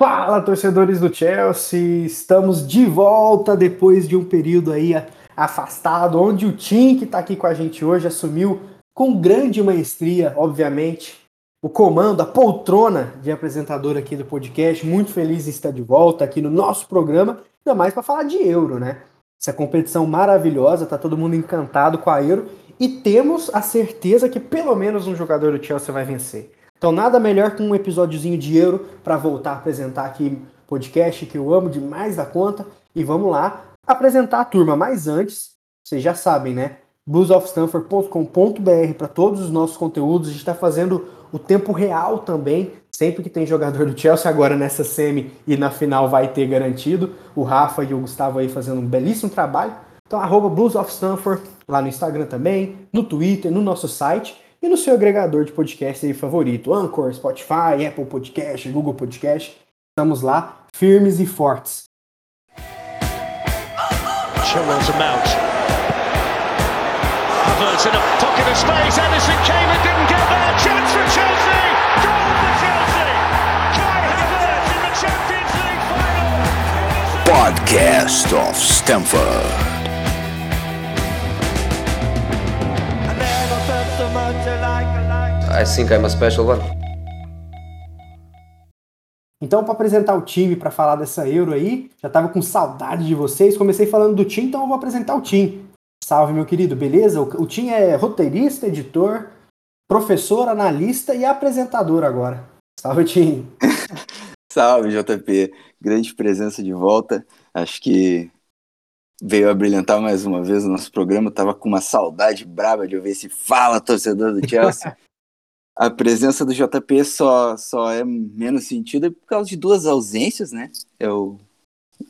Fala, torcedores do Chelsea! Estamos de volta depois de um período aí afastado, onde o Tim, que está aqui com a gente hoje, assumiu com grande maestria, obviamente, o comando, a poltrona de apresentador aqui do podcast. Muito feliz em estar de volta aqui no nosso programa, ainda mais para falar de Euro, né? Essa competição maravilhosa, tá todo mundo encantado com a Euro e temos a certeza que pelo menos um jogador do Chelsea vai vencer. Então, nada melhor que um episódiozinho de Euro para voltar a apresentar aqui podcast que eu amo demais da conta. E vamos lá apresentar a turma. Mas antes, vocês já sabem, né? bluesofstanford.com.br para todos os nossos conteúdos. A gente está fazendo o tempo real também. Sempre que tem jogador do Chelsea, agora nessa semi e na final vai ter garantido. O Rafa e o Gustavo aí fazendo um belíssimo trabalho. Então, arroba Blues lá no Instagram também, no Twitter, no nosso site e no seu agregador de podcast aí favorito, Anchor, Spotify, Apple Podcast, Google Podcast. Estamos lá, firmes e fortes. Chilwell's a mount. Havertz in a pocket of space. Anderson came and didn't get there. Chance for Chelsea. Goal for Chelsea. Kai Havertz in the Champions League final. Podcast of Stamford. I think I'm a special one. Então, para apresentar o time, para falar dessa Euro aí, já estava com saudade de vocês. Comecei falando do time, então eu vou apresentar o time. Salve, meu querido, beleza? O, time é roteirista, editor, professor, analista e apresentador agora. Salve, time. Salve, JP. Grande presença de volta. Acho que veio a brilhantar mais uma vez o nosso programa. tava com uma saudade braba de ouvir esse fala, torcedor do Chelsea. a presença do JP só, só é menos sentido por causa de duas ausências, né? Eu,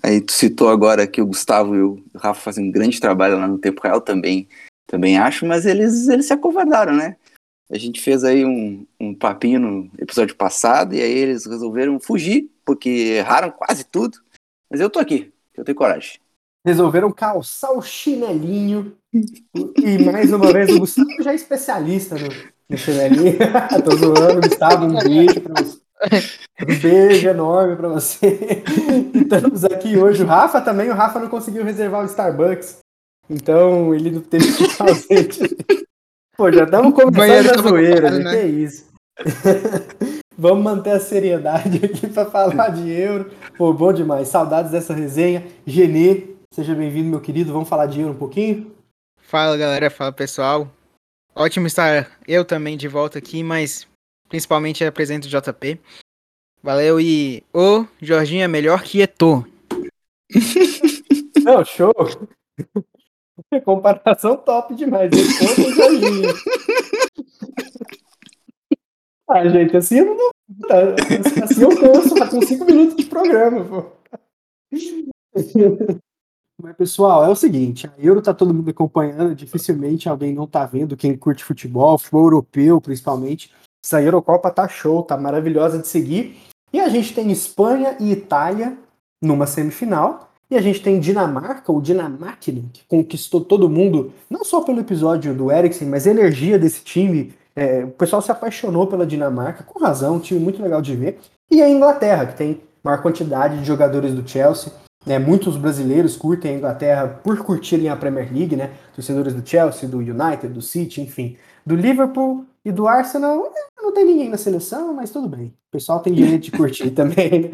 aí tu citou agora que o Gustavo e o Rafa fazem um grande trabalho lá no tempo real também, também acho, mas eles, eles se acovardaram, né? A gente fez aí um, um papinho no episódio passado e aí eles resolveram fugir, porque erraram quase tudo. Mas eu tô aqui, eu tenho coragem resolveram calçar o chinelinho. E mais uma vez, o Gustavo já é especialista no, no chinelinho. Tô zoando, Gustavo, um beijo pra você. Um beijo enorme para você. Estamos aqui hoje. O Rafa também, o Rafa não conseguiu reservar o Starbucks. Então ele não teve que fazer. Pô, já estamos começando a zoeira, né? Que é isso. Vamos manter a seriedade aqui para falar de euro. Pô, bom demais. Saudades dessa resenha. Genê, Seja bem-vindo, meu querido. Vamos falar de euro um pouquinho? Fala, galera. Fala, pessoal. Ótimo estar eu também de volta aqui, mas principalmente apresento o JP. Valeu e o Jorginho é melhor que Eto. Não, show. Comparação top demais. Eto com Jorginho. Ah, gente, assim eu não. Assim eu canso, tá com 5 minutos de programa, pô. Mas, pessoal, é o seguinte, a Euro tá todo mundo acompanhando, dificilmente alguém não tá vendo, quem curte futebol, futebol europeu principalmente. Essa Eurocopa tá show, tá maravilhosa de seguir. E a gente tem Espanha e Itália numa semifinal. E a gente tem Dinamarca, o Dinamarca, que conquistou todo mundo, não só pelo episódio do Eriksen, mas a energia desse time. É, o pessoal se apaixonou pela Dinamarca, com razão, um time muito legal de ver. E a Inglaterra, que tem maior quantidade de jogadores do Chelsea. Né, muitos brasileiros curtem a Inglaterra por curtirem a Premier League, né? Torcedores do Chelsea, do United, do City, enfim. Do Liverpool e do Arsenal, é, não tem ninguém na seleção, mas tudo bem. O pessoal tem direito de curtir também. Né?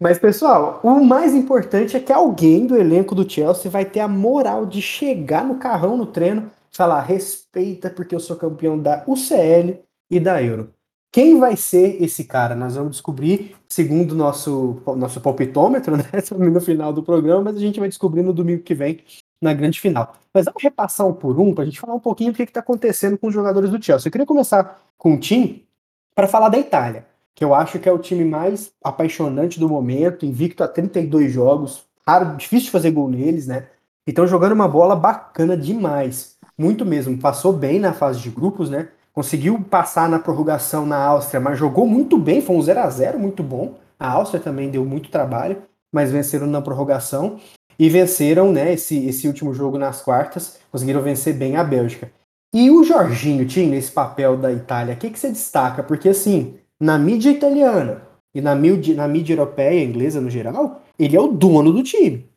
Mas, pessoal, o mais importante é que alguém do elenco do Chelsea vai ter a moral de chegar no carrão no treino falar: respeita, porque eu sou campeão da UCL e da Euro. Quem vai ser esse cara? Nós vamos descobrir, segundo nosso, nosso palpitômetro, né? No final do programa, mas a gente vai descobrir no domingo que vem, na grande final. Mas vamos repassar um por um para a gente falar um pouquinho do que está acontecendo com os jogadores do Chelsea. Eu queria começar com o time para falar da Itália, que eu acho que é o time mais apaixonante do momento, invicto a 32 jogos, raro, difícil de fazer gol neles, né? Então jogando uma bola bacana demais, muito mesmo. Passou bem na fase de grupos, né? Conseguiu passar na prorrogação na Áustria, mas jogou muito bem, foi um 0 a 0 muito bom. A Áustria também deu muito trabalho, mas venceram na prorrogação e venceram, né, esse, esse último jogo nas quartas, conseguiram vencer bem a Bélgica. E o Jorginho tinha esse papel da Itália, o que, que você destaca? Porque assim, na mídia italiana e na mídia, na mídia europeia, inglesa no geral, ele é o dono do time.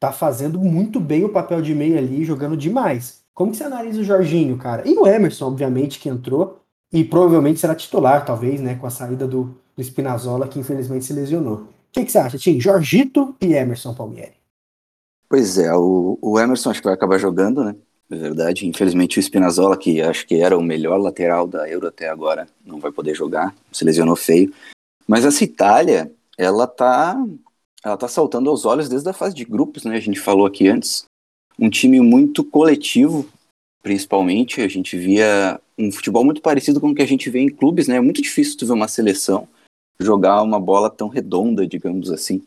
Tá fazendo muito bem o papel de meio ali, jogando demais. Como que você analisa o Jorginho, cara? E o Emerson, obviamente, que entrou e provavelmente será titular, talvez, né, com a saída do, do Spinazzola, que infelizmente se lesionou. O que, que você acha, Tim? Jorgito e Emerson Palmieri. Pois é, o, o Emerson acho que vai acabar jogando, né? É verdade. Infelizmente o Spinazzola, que acho que era o melhor lateral da Euro até agora, não vai poder jogar, se lesionou feio. Mas essa Itália, ela tá, ela tá saltando aos olhos desde a fase de grupos, né? A gente falou aqui antes. Um time muito coletivo, principalmente. A gente via um futebol muito parecido com o que a gente vê em clubes, né? É muito difícil tu ver uma seleção jogar uma bola tão redonda, digamos assim,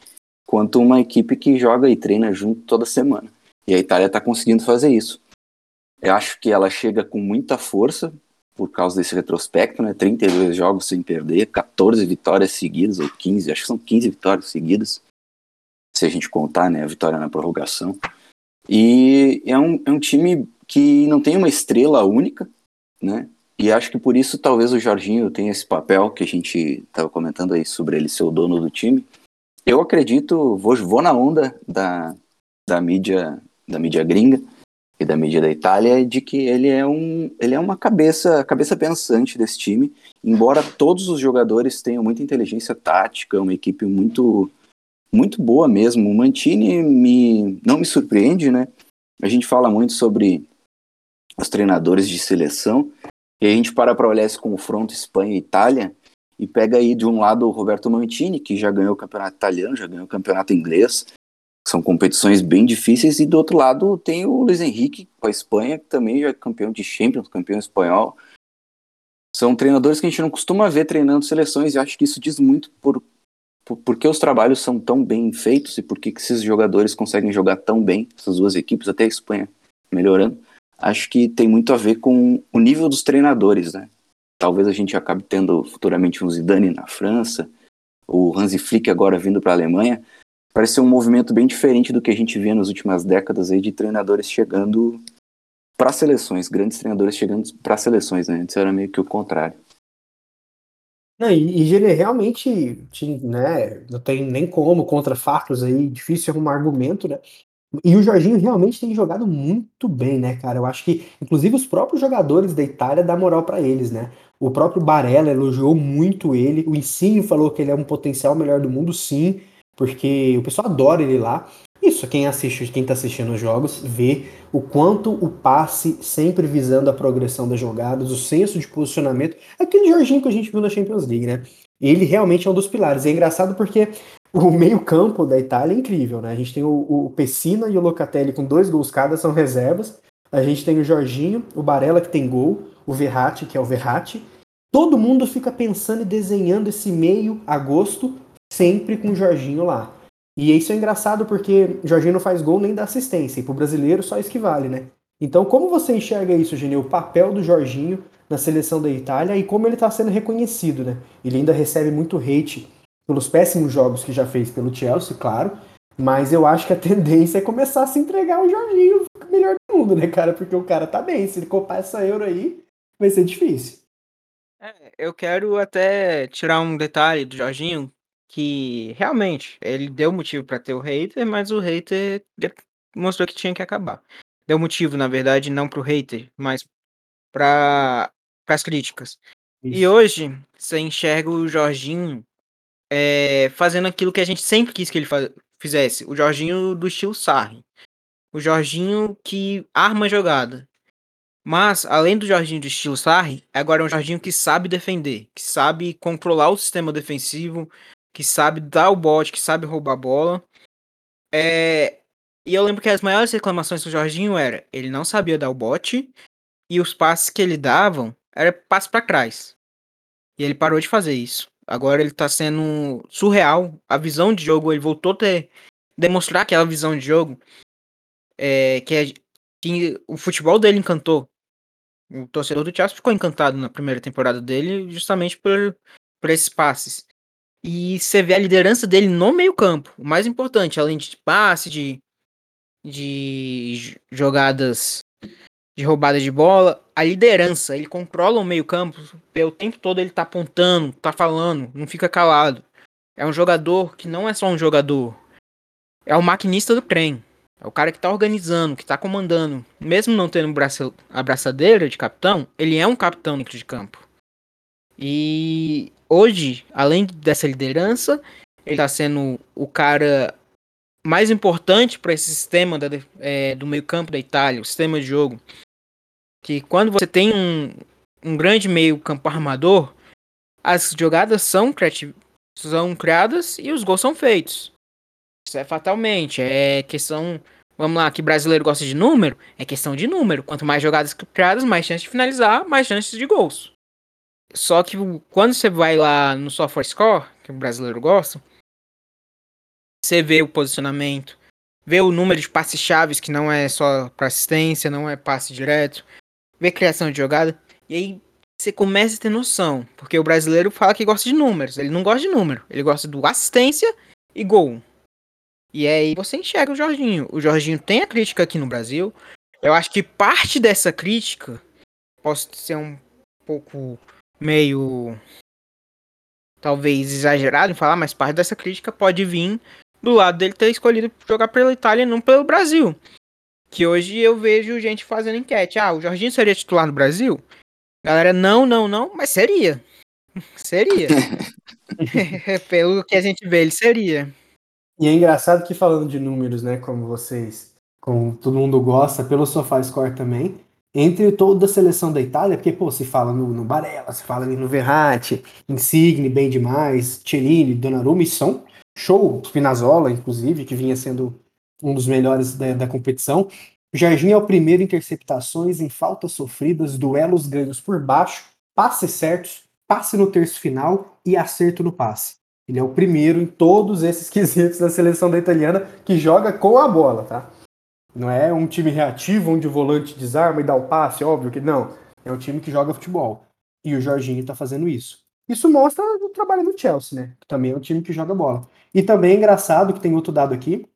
quanto uma equipe que joga e treina junto toda semana. E a Itália está conseguindo fazer isso. Eu acho que ela chega com muita força por causa desse retrospecto, né? 32 jogos sem perder, 14 vitórias seguidas, ou 15, acho que são 15 vitórias seguidas, se a gente contar, né? A vitória na prorrogação. E é um, é um time que não tem uma estrela única, né? E acho que por isso talvez o Jorginho tenha esse papel que a gente estava comentando aí sobre ele ser o dono do time. Eu acredito, vou, vou na onda da, da mídia da mídia gringa e da mídia da Itália de que ele é um ele é uma cabeça cabeça pensante desse time. Embora todos os jogadores tenham muita inteligência tática, uma equipe muito muito boa mesmo. O Mantini me não me surpreende, né? A gente fala muito sobre os treinadores de seleção. E a gente para para olhar esse confronto Espanha e Itália e pega aí de um lado o Roberto Mantini, que já ganhou o campeonato italiano, já ganhou o campeonato inglês. São competições bem difíceis. E do outro lado tem o Luiz Henrique com a Espanha, que também já é campeão de Champions, campeão espanhol. São treinadores que a gente não costuma ver treinando seleções e acho que isso diz muito por, por, por que os trabalhos são tão bem feitos e por que esses jogadores conseguem jogar tão bem, essas duas equipes, até a Espanha melhorando acho que tem muito a ver com o nível dos treinadores, né? Talvez a gente acabe tendo futuramente um Zidane na França, o Hansi Flick agora vindo para a Alemanha. Parece ser um movimento bem diferente do que a gente via nas últimas décadas aí de treinadores chegando para seleções, grandes treinadores chegando para seleções, né? Antes era meio que o contrário. Não, e, e ele realmente né, não tem nem como, contra fatos aí, difícil arrumar argumento, né? E o Jorginho realmente tem jogado muito bem, né, cara? Eu acho que, inclusive, os próprios jogadores da Itália dão moral para eles, né? O próprio Barella elogiou muito ele. O Insigne falou que ele é um potencial melhor do mundo, sim, porque o pessoal adora ele lá. Isso, quem assiste, quem tá assistindo os jogos, vê o quanto o passe sempre visando a progressão das jogadas, o senso de posicionamento. Aquele Jorginho que a gente viu na Champions League, né? Ele realmente é um dos pilares. É engraçado porque o meio-campo da Itália é incrível, né? A gente tem o, o Pessina e o Locatelli com dois gols cada, são reservas. A gente tem o Jorginho, o Barella que tem gol, o Verratti, que é o Verratti. Todo mundo fica pensando e desenhando esse meio agosto, sempre com o Jorginho lá. E isso é engraçado porque o Jorginho não faz gol nem dá assistência, e pro brasileiro só isso que vale, né? Então, como você enxerga isso, Genil? O papel do Jorginho na seleção da Itália e como ele está sendo reconhecido, né? Ele ainda recebe muito hate pelos péssimos jogos que já fez pelo Chelsea, claro. Mas eu acho que a tendência é começar a se entregar o Jorginho melhor do mundo, né, cara? Porque o cara tá bem. Se ele copar essa euro aí, vai ser difícil. É, eu quero até tirar um detalhe do Jorginho, que realmente ele deu motivo para ter o hater, mas o hater mostrou que tinha que acabar. Deu motivo, na verdade, não pro hater, mas para as críticas. Isso. E hoje, você enxerga o Jorginho é, fazendo aquilo que a gente sempre quis que ele fizesse. O Jorginho do estilo Sarri. O Jorginho que arma a jogada. Mas, além do Jorginho do estilo Sarri, agora é um Jorginho que sabe defender, que sabe controlar o sistema defensivo, que sabe dar o bote, que sabe roubar a bola. É... E eu lembro que as maiores reclamações do Jorginho era ele não sabia dar o bote e os passes que ele davam era passe para trás. E ele parou de fazer isso. Agora ele tá sendo surreal. A visão de jogo, ele voltou a ter, demonstrar aquela visão de jogo é, que, é, que o futebol dele encantou. O torcedor do Chelsea ficou encantado na primeira temporada dele justamente por, por esses passes. E você vê a liderança dele no meio-campo. O mais importante, além de passe, de, de jogadas de roubada de bola, a liderança, ele controla o meio-campo, o tempo todo ele tá apontando, tá falando, não fica calado. é um jogador que não é só um jogador, é o maquinista do trem. É o cara que tá organizando, que tá comandando. Mesmo não tendo a braçadeira de capitão, ele é um capitão dentro de campo. E hoje, além dessa liderança, ele tá sendo o cara mais importante para esse sistema da, é, do meio-campo da Itália, o sistema de jogo. Que quando você tem um, um grande meio-campo armador, as jogadas são, são criadas e os gols são feitos. Isso é fatalmente. É questão. Vamos lá, que brasileiro gosta de número? É questão de número. Quanto mais jogadas criadas, mais chance de finalizar, mais chances de gols. Só que quando você vai lá no software score, que o brasileiro gosta, você vê o posicionamento, vê o número de passes chaves, que não é só para assistência, não é passe direto, vê criação de jogada, e aí você começa a ter noção, porque o brasileiro fala que gosta de números, ele não gosta de número, ele gosta do assistência e gol. E aí você enxerga o Jorginho. O Jorginho tem a crítica aqui no Brasil. Eu acho que parte dessa crítica pode ser um pouco meio talvez exagerado em falar, mas parte dessa crítica pode vir do lado dele ter escolhido jogar pela Itália e não pelo Brasil. Que hoje eu vejo gente fazendo enquete. Ah, o Jorginho seria titular no Brasil? Galera, não, não, não, mas seria. seria. pelo que a gente vê, ele seria. E é engraçado que falando de números, né, como vocês, como todo mundo gosta, pelo SofaScore também, entre toda a seleção da Itália, porque, pô, se fala no, no Barella, se fala no Verratti, Insigne, bem demais, Cellini, Donnarumma e Son, show, Spinazzola, inclusive, que vinha sendo um dos melhores da, da competição. O Jardim é o primeiro em interceptações, em faltas sofridas, duelos ganhos por baixo, passes certos, passe no terço final e acerto no passe. Ele é o primeiro em todos esses quesitos da seleção da italiana que joga com a bola, tá? Não é um time reativo onde o volante desarma e dá o passe, óbvio que não. É um time que joga futebol. E o Jorginho tá fazendo isso. Isso mostra o trabalho do Chelsea, né? Que também é um time que joga bola. E também é engraçado que tem outro dado aqui,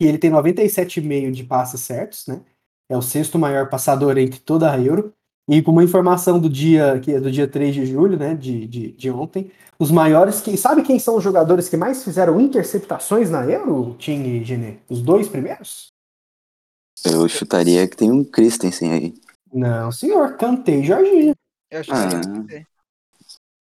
que ele tem 97,5 de passes certos, né? É o sexto maior passador entre toda a Euro. E com uma informação do dia, que é do dia 3 de julho, né, de, de, de ontem, os maiores que. Sabe quem são os jogadores que mais fizeram interceptações na Euro, Tim e Genê? Os dois primeiros? Eu chutaria que tem um Christensen aí. Não, senhor, Cantei Jorginho. Eu acho que ah.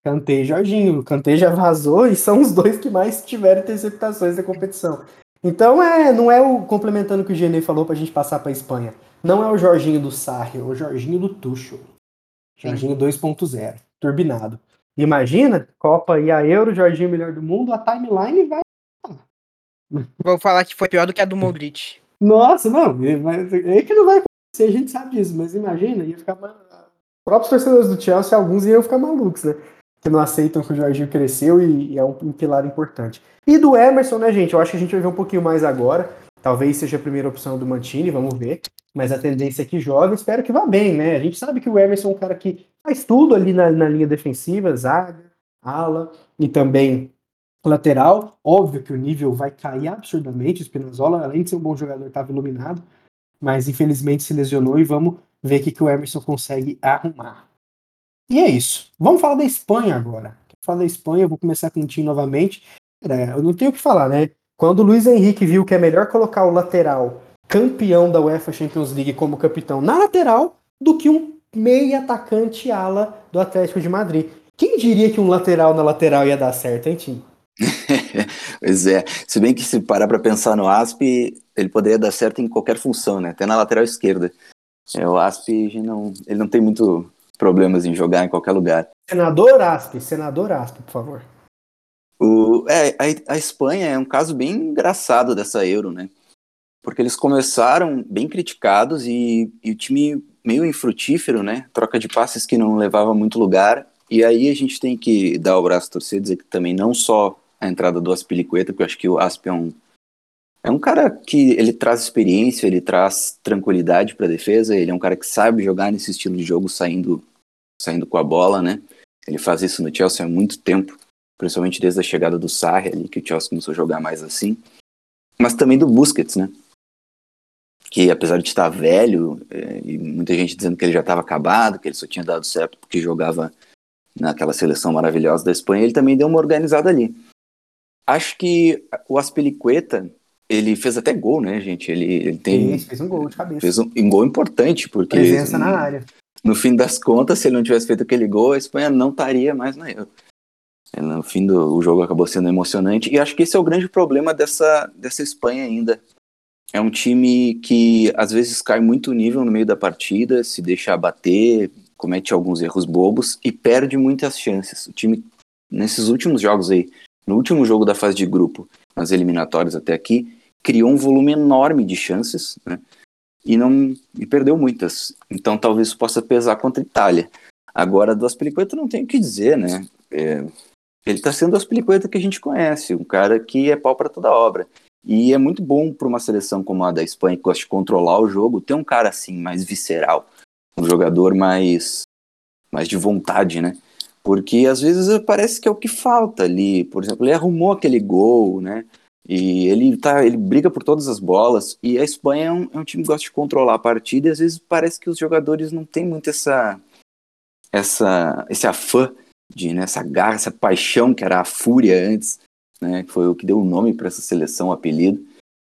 Cantei e Jorginho. Cantei já vazou e são os dois que mais tiveram interceptações da competição. Então é, não é o complementando o que o Genê falou pra gente passar pra Espanha. Não é o Jorginho do Sarri, é o Jorginho do Tuchel. Jorginho 2.0, turbinado. Imagina, Copa e a Euro, Jorginho melhor do mundo, a timeline vai. Vou falar que foi pior do que a do Modric. Nossa, não, é que não vai acontecer, a gente sabe disso, mas imagina, ia ficar. Os próprios torcedores do Chelsea, alguns iam ficar malucos, né? Que não aceitam que o Jorginho cresceu e, e é um, um pilar importante. E do Emerson, né, gente? Eu acho que a gente vai ver um pouquinho mais agora. Talvez seja a primeira opção do Mantini, vamos ver. Mas a tendência é que joga, espero que vá bem, né? A gente sabe que o Emerson é um cara que faz tudo ali na, na linha defensiva, zaga, ala e também lateral. Óbvio que o nível vai cair absurdamente. O Spinazzola, além de ser um bom jogador, estava iluminado, mas infelizmente se lesionou e vamos ver o que, que o Emerson consegue arrumar. E é isso. Vamos falar da Espanha agora. Vou falar da Espanha, vou começar com o time novamente. É, eu não tenho o que falar, né? Quando o Luiz Henrique viu que é melhor colocar o lateral campeão da UEFA Champions League como capitão na lateral do que um meia atacante ala do Atlético de Madrid. Quem diria que um lateral na lateral ia dar certo, hein, Tim? pois é. Se bem que se parar para pensar no Asp, ele poderia dar certo em qualquer função, né? Até na lateral esquerda. É, o Asp não, ele não tem muito problemas em jogar em qualquer lugar. Senador Asp, senador Asp, por favor. O, é, a, a, Espanha é um caso bem engraçado dessa Euro, né? Porque eles começaram bem criticados e, e o time meio infrutífero, né? Troca de passes que não levava muito lugar. E aí a gente tem que dar o braço a torcer, dizer que também não só a entrada do Aspilicueta, porque eu acho que o Asp é um, é um cara que ele traz experiência, ele traz tranquilidade para a defesa, ele é um cara que sabe jogar nesse estilo de jogo saindo, saindo com a bola, né? Ele faz isso no Chelsea há muito tempo principalmente desde a chegada do Sarri ali, que o Chelsea começou a jogar mais assim, mas também do Busquets, né? Que apesar de estar velho, é, e muita gente dizendo que ele já estava acabado, que ele só tinha dado certo porque jogava naquela seleção maravilhosa da Espanha, ele também deu uma organizada ali. Acho que o Aspelicueta, ele fez até gol, né, gente? Ele, ele tem. Fez, fez um gol de cabeça. Fez um, um gol importante, porque. Presença na área. No fim das contas, se ele não tivesse feito aquele gol, a Espanha não estaria mais na Euro. É, no fim do o jogo acabou sendo emocionante. E acho que esse é o grande problema dessa, dessa Espanha ainda. É um time que às vezes cai muito nível no meio da partida, se deixa abater, comete alguns erros bobos e perde muitas chances. O time, nesses últimos jogos aí, no último jogo da fase de grupo, nas eliminatórias até aqui, criou um volume enorme de chances, né? E não e perdeu muitas. Então talvez isso possa pesar contra a Itália. Agora, do Aspilicueta não tem o que dizer, né? É, ele está sendo o Aspilicueta que a gente conhece, um cara que é pau para toda obra. E é muito bom para uma seleção como a da Espanha, que gosta de controlar o jogo, ter um cara assim, mais visceral, um jogador mais, mais de vontade, né? Porque às vezes parece que é o que falta ali. Por exemplo, ele arrumou aquele gol, né? E ele tá, ele briga por todas as bolas. E a Espanha é um, é um time que gosta de controlar a partida. E às vezes parece que os jogadores não têm muito essa, essa, esse afã de né, essa garra, essa paixão que era a fúria antes né, que foi o que deu o nome para essa seleção, o apelido.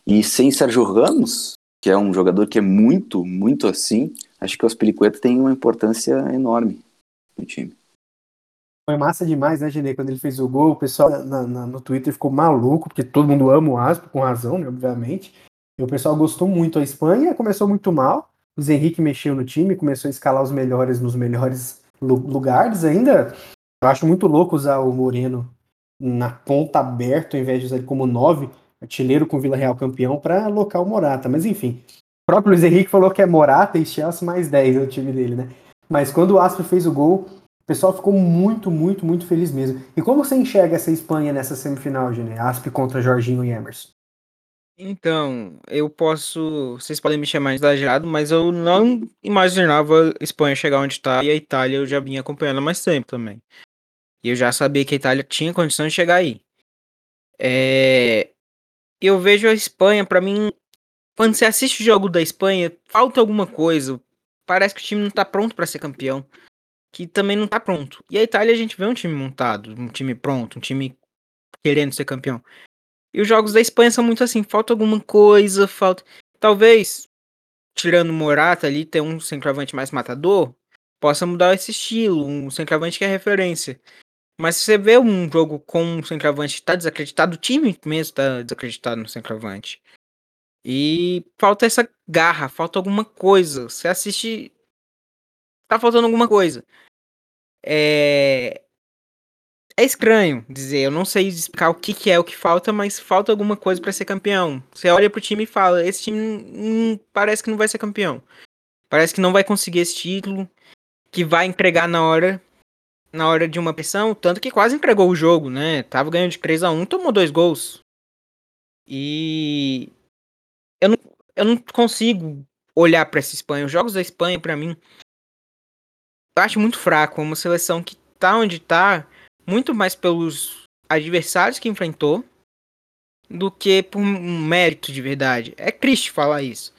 E sem Sérgio Ramos, que é um jogador que é muito, muito assim, acho que o Aspilicueta tem uma importância enorme no time. Foi massa demais, né, Genê? Quando ele fez o gol, o pessoal na, na, no Twitter ficou maluco, porque todo mundo ama o Aspo, com razão, né, obviamente. E o pessoal gostou muito. A Espanha começou muito mal. O Zé Henrique mexeu no time, começou a escalar os melhores nos melhores lugares. Ainda eu acho muito louco usar o Moreno na ponta aberta, ao invés de usar ele como 9, artilheiro com Vila Real campeão, para alocar o Morata. Mas enfim, o próprio Luiz Henrique falou que é Morata e Chelsea mais 10 no time dele, né? Mas quando o Asper fez o gol, o pessoal ficou muito, muito, muito feliz mesmo. E como você enxerga essa Espanha nessa semifinal, Gene? Asp contra Jorginho e Emerson? Então, eu posso. Vocês podem me chamar exagerado, mas eu não imaginava a Espanha chegar onde está e a Itália eu já vinha acompanhando há mais tempo também. E eu já sabia que a Itália tinha condição de chegar aí. É... Eu vejo a Espanha, para mim, quando você assiste o jogo da Espanha, falta alguma coisa. Parece que o time não tá pronto para ser campeão. Que também não tá pronto. E a Itália a gente vê um time montado, um time pronto, um time querendo ser campeão. E os jogos da Espanha são muito assim, falta alguma coisa, falta. Talvez, tirando o Morata ali, ter um centroavante mais matador, possa mudar esse estilo, um centroavante que é referência. Mas se você vê um jogo com um centroavante tá desacreditado, o time mesmo tá desacreditado no centroavante. E falta essa garra, falta alguma coisa. Você assiste. Tá faltando alguma coisa. É. É estranho dizer, eu não sei explicar o que, que é o que falta, mas falta alguma coisa para ser campeão. Você olha pro time e fala: esse time hum, parece que não vai ser campeão. Parece que não vai conseguir esse título, que vai entregar na hora na hora de uma pressão, tanto que quase entregou o jogo, né? Tava ganhando de 3 a 1 tomou dois gols. E eu não, eu não consigo olhar para essa Espanha. Os jogos da Espanha, para mim, eu acho muito fraco. Uma seleção que tá onde tá, muito mais pelos adversários que enfrentou do que por um mérito de verdade. É triste falar isso.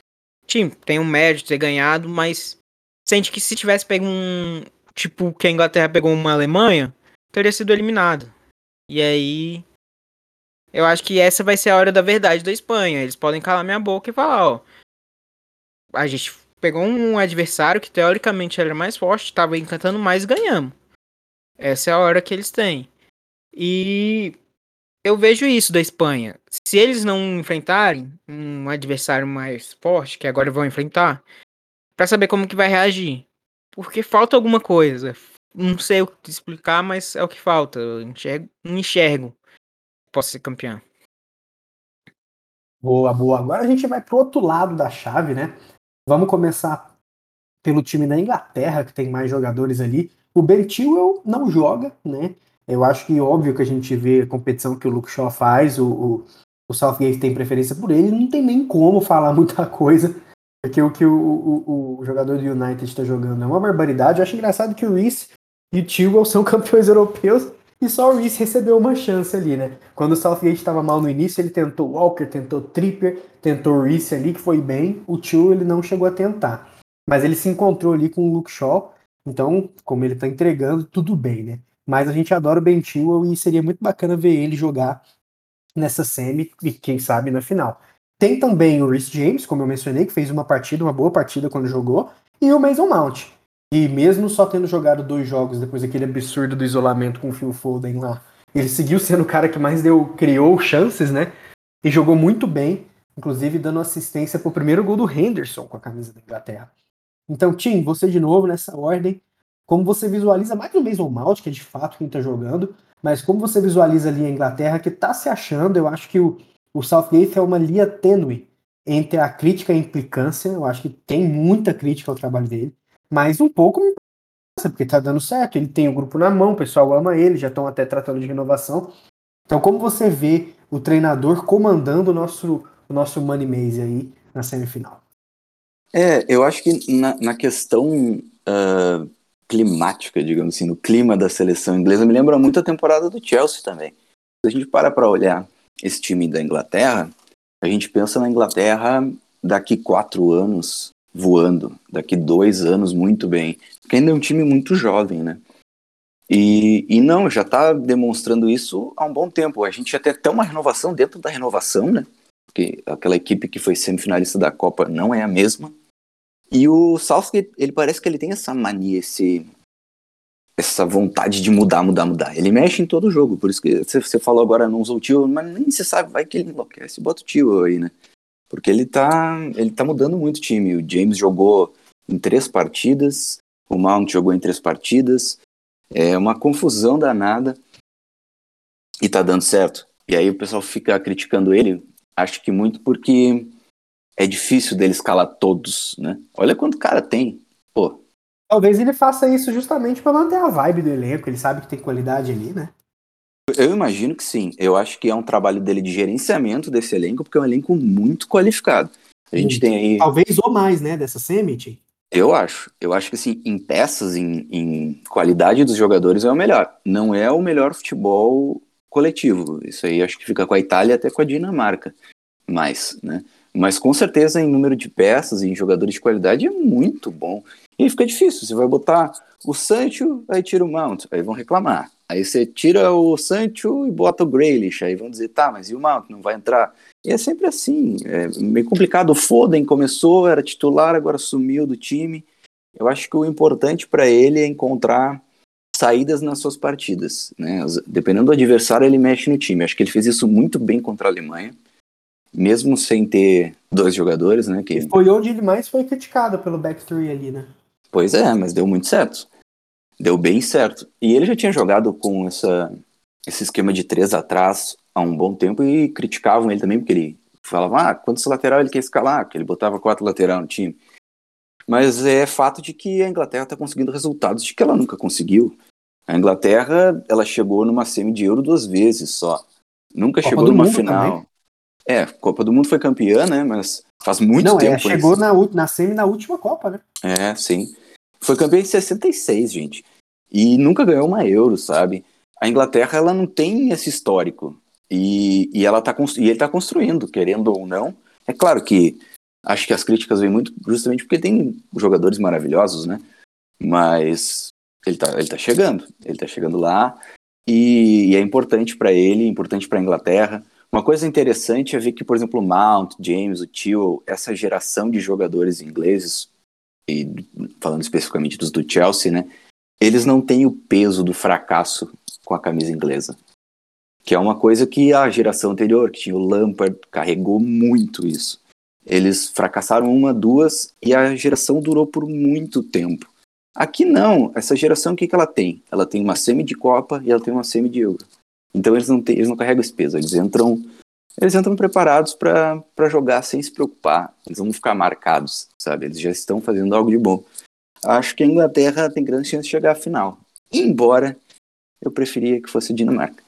O tem um mérito de ter ganhado, mas sente que se tivesse pego um, tipo, que a Inglaterra pegou uma Alemanha, teria sido eliminado. E aí. Eu acho que essa vai ser a hora da verdade da Espanha. Eles podem calar minha boca e falar, ó. A gente pegou um adversário que teoricamente era mais forte, estava encantando mais e ganhamos. Essa é a hora que eles têm. E eu vejo isso da Espanha. Se eles não enfrentarem um adversário mais forte, que agora vão enfrentar, para saber como que vai reagir porque falta alguma coisa. Não sei o que explicar, mas é o que falta. Eu enxergo, enxergo. Posso ser campeão. Boa, boa. Agora a gente vai pro outro lado da chave, né? Vamos começar pelo time da Inglaterra, que tem mais jogadores ali. O Ben Chilwell não joga, né? Eu acho que óbvio que a gente vê a competição que o Luke Shaw faz, o, o, o Southgate tem preferência por ele, não tem nem como falar muita coisa porque o que o, o, o jogador do United está jogando é uma barbaridade. Eu acho engraçado que o Reese e o Tewell são campeões europeus e só o Reese recebeu uma chance ali, né? Quando o Southgate estava mal no início, ele tentou Walker, tentou Tripper, tentou Reese ali, que foi bem. O Tewell ele não chegou a tentar. Mas ele se encontrou ali com o Luke Shaw. Então, como ele está entregando, tudo bem, né? Mas a gente adora o Ben Chilwell e seria muito bacana ver ele jogar nessa semi e quem sabe na final. Tem também o Rhys James, como eu mencionei, que fez uma partida, uma boa partida quando jogou, e o Mason Mount. E mesmo só tendo jogado dois jogos depois daquele absurdo do isolamento com o Phil Foden lá, ele seguiu sendo o cara que mais deu, criou chances, né? E jogou muito bem, inclusive dando assistência para o primeiro gol do Henderson com a camisa da Inglaterra. Então, Tim, você de novo nessa ordem. Como você visualiza mais o Mason Mount, que é de fato quem está jogando, mas como você visualiza ali a Inglaterra que está se achando, eu acho que o, o Southgate é uma linha tênue entre a crítica e a implicância. Eu acho que tem muita crítica ao trabalho dele, mas um pouco porque tá dando certo. Ele tem o grupo na mão, o pessoal ama ele, já estão até tratando de renovação. Então, como você vê o treinador comandando o nosso, o nosso Money Maze aí na semifinal? É, eu acho que na, na questão uh, climática, digamos assim, no clima da seleção inglesa, me lembra muito a temporada do Chelsea também. Se a gente para para olhar esse time da Inglaterra, a gente pensa na Inglaterra daqui quatro anos voando, daqui dois anos muito bem, porque ainda é um time muito jovem, né? E, e não, já está demonstrando isso há um bom tempo. A gente já tem até uma renovação dentro da renovação, né? Porque aquela equipe que foi semifinalista da Copa não é a mesma. E o Southgate, ele parece que ele tem essa mania, esse, essa vontade de mudar, mudar, mudar. Ele mexe em todo jogo, por isso que você falou agora não usou o tio, mas nem você sabe, vai que ele enlouquece, bota o tio aí, né? Porque ele tá, ele tá mudando muito o time. O James jogou em três partidas, o Mount jogou em três partidas. É uma confusão danada e tá dando certo. E aí o pessoal fica criticando ele, acho que muito porque é difícil dele escalar todos, né? Olha quanto cara tem. Pô. Talvez ele faça isso justamente para manter a vibe do elenco, ele sabe que tem qualidade ali, né? Eu imagino que sim. Eu acho que é um trabalho dele de gerenciamento desse elenco, porque é um elenco muito qualificado. A gente tem aí. Talvez ou mais, né, dessa Semit. Eu acho. Eu acho que assim, em peças, em, em qualidade dos jogadores é o melhor. Não é o melhor futebol coletivo. Isso aí acho que fica com a Itália até com a Dinamarca. Mas, né? Mas com certeza em número de peças e em jogadores de qualidade é muito bom. E aí fica difícil. Você vai botar o Sancho, aí tira o Mount, aí vão reclamar. Aí você tira o Sancho e bota o Grealish, aí vão dizer, tá, mas e o Mount não vai entrar? E é sempre assim, é meio complicado. O Foden começou, era titular, agora sumiu do time. Eu acho que o importante para ele é encontrar saídas nas suas partidas, né? Dependendo do adversário, ele mexe no time. Acho que ele fez isso muito bem contra a Alemanha, mesmo sem ter dois jogadores, né? Que... Foi onde ele mais foi criticado pelo backstory ali, né? Pois é, mas deu muito certo deu bem certo. E ele já tinha jogado com essa, esse esquema de três atrás há um bom tempo e criticavam ele também, porque ele falava, ah, quantos lateral ele quer escalar? Porque ele botava quatro lateral no time. Mas é fato de que a Inglaterra está conseguindo resultados de que ela nunca conseguiu. A Inglaterra, ela chegou numa semi de Euro duas vezes só. Nunca Copa chegou numa final. Também. É, Copa do Mundo foi campeã, né? Mas faz muito Não, tempo. Não, é, chegou na, na semi na última Copa, né? É, sim. Foi campeão em 66, gente. E nunca ganhou uma Euro, sabe? A Inglaterra, ela não tem esse histórico. E, e, ela tá, e ele está construindo, querendo ou não. É claro que acho que as críticas vêm muito justamente porque tem jogadores maravilhosos, né? Mas ele está ele tá chegando. Ele está chegando lá. E, e é importante para ele, importante para a Inglaterra. Uma coisa interessante é ver que, por exemplo, o Mount, James, o Tio, essa geração de jogadores ingleses, e falando especificamente dos do Chelsea, né? Eles não têm o peso do fracasso com a camisa inglesa. Que é uma coisa que a geração anterior, que tinha o Lampard, carregou muito isso. Eles fracassaram uma, duas e a geração durou por muito tempo. Aqui não, essa geração o que, que ela tem? Ela tem uma semi de Copa e ela tem uma semi de Euro. Então eles não, têm, eles não carregam esse peso, eles entram eles entram preparados para jogar sem se preocupar. Eles vão ficar marcados, sabe? Eles já estão fazendo algo de bom. Acho que a Inglaterra tem grande chance de chegar à final. Embora eu preferia que fosse Dinamarca.